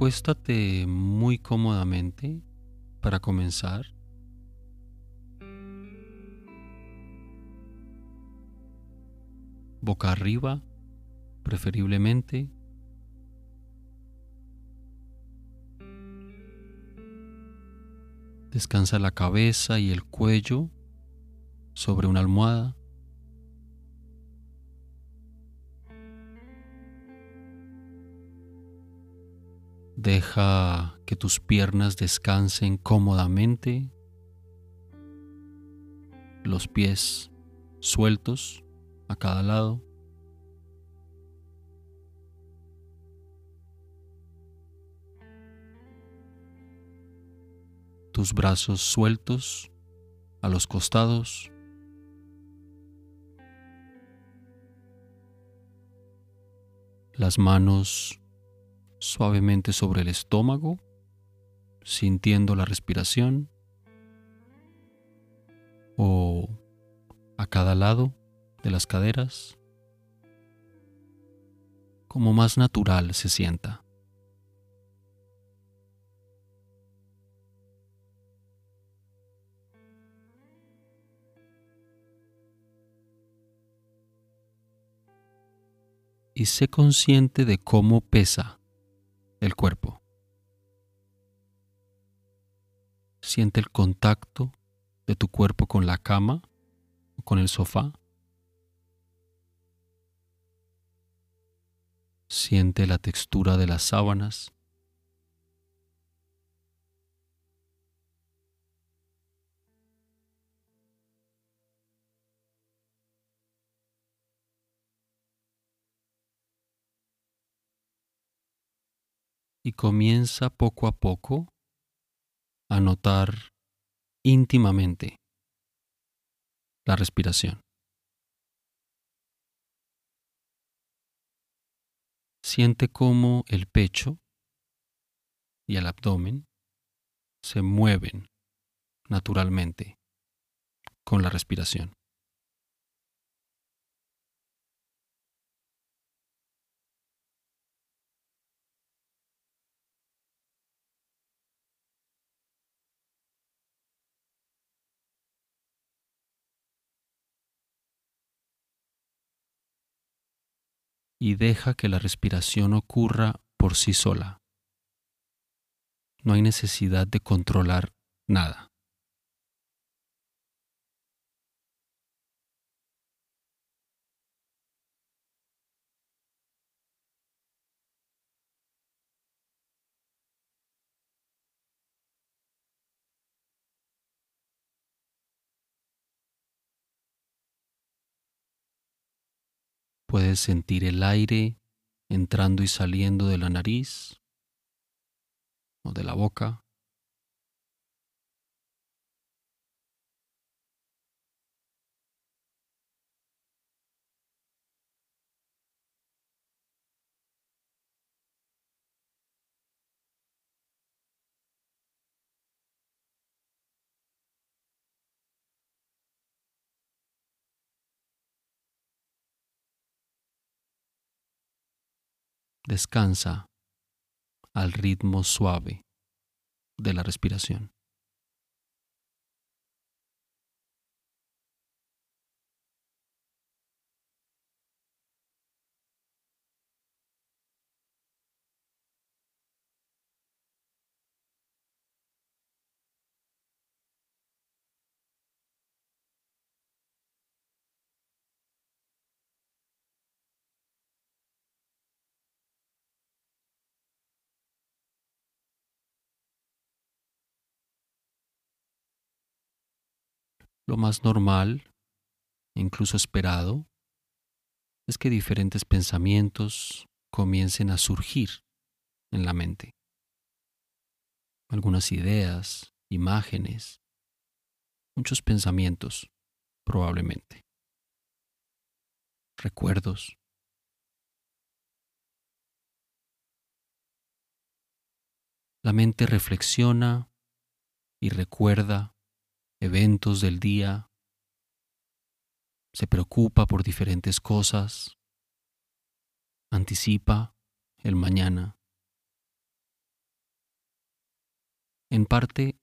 Acuéstate muy cómodamente para comenzar. Boca arriba, preferiblemente. Descansa la cabeza y el cuello sobre una almohada. Deja que tus piernas descansen cómodamente, los pies sueltos a cada lado. Tus brazos sueltos a los costados. Las manos suavemente sobre el estómago, sintiendo la respiración o a cada lado de las caderas, como más natural se sienta. Y sé consciente de cómo pesa el cuerpo. Siente el contacto de tu cuerpo con la cama o con el sofá. Siente la textura de las sábanas. Y comienza poco a poco a notar íntimamente la respiración. Siente cómo el pecho y el abdomen se mueven naturalmente con la respiración. Y deja que la respiración ocurra por sí sola. No hay necesidad de controlar nada. Puedes sentir el aire entrando y saliendo de la nariz o de la boca. Descansa al ritmo suave de la respiración. Lo más normal, incluso esperado, es que diferentes pensamientos comiencen a surgir en la mente. Algunas ideas, imágenes, muchos pensamientos, probablemente. Recuerdos. La mente reflexiona y recuerda eventos del día, se preocupa por diferentes cosas, anticipa el mañana. En parte,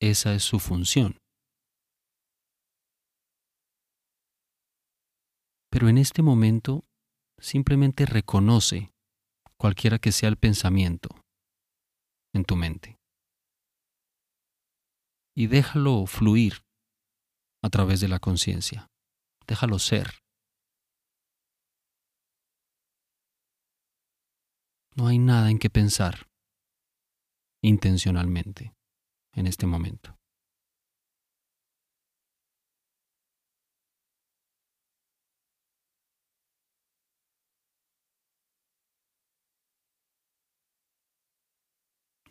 esa es su función. Pero en este momento, simplemente reconoce cualquiera que sea el pensamiento en tu mente. Y déjalo fluir a través de la conciencia. Déjalo ser. No hay nada en que pensar intencionalmente en este momento.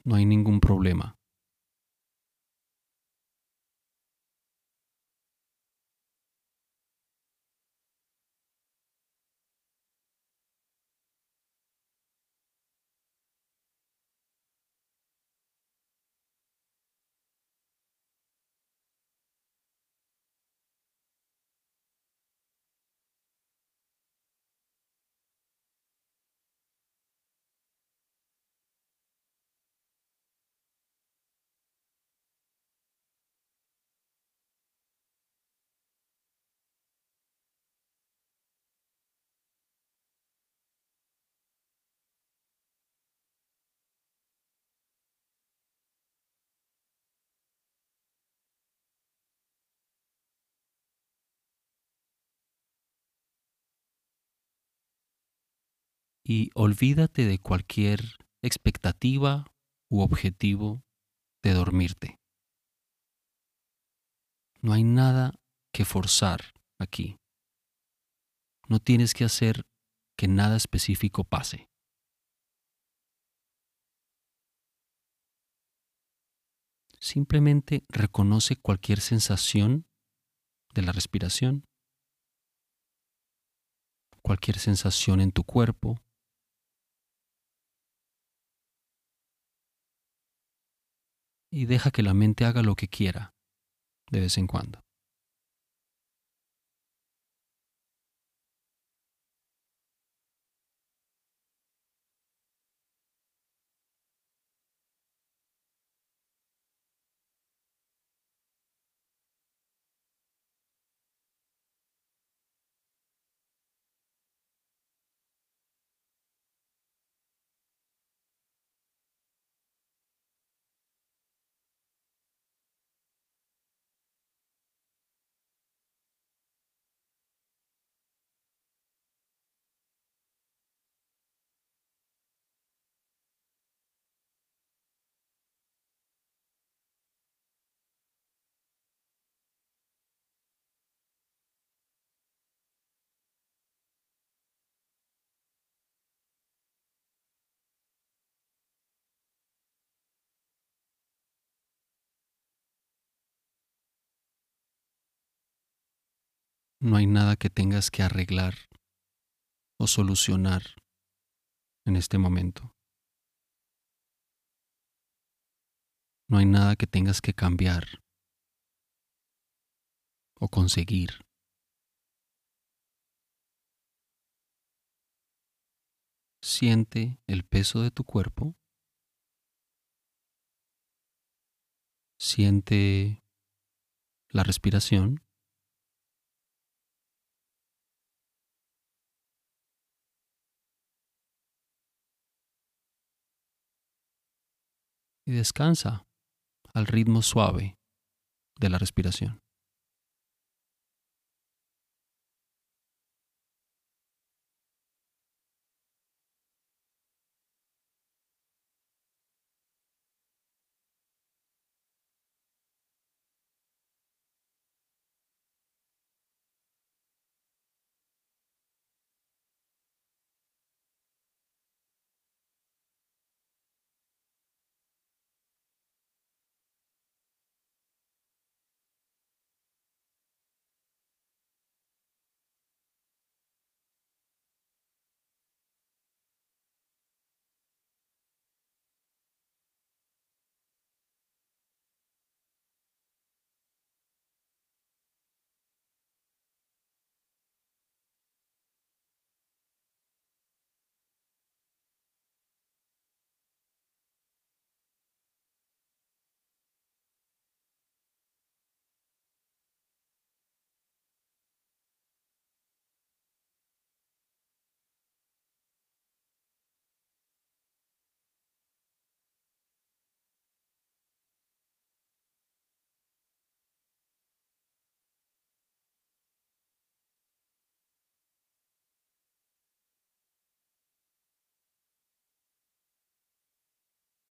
No hay ningún problema. Y olvídate de cualquier expectativa u objetivo de dormirte. No hay nada que forzar aquí. No tienes que hacer que nada específico pase. Simplemente reconoce cualquier sensación de la respiración, cualquier sensación en tu cuerpo, y deja que la mente haga lo que quiera de vez en cuando. No hay nada que tengas que arreglar o solucionar en este momento. No hay nada que tengas que cambiar o conseguir. Siente el peso de tu cuerpo. Siente la respiración. Y descansa al ritmo suave de la respiración.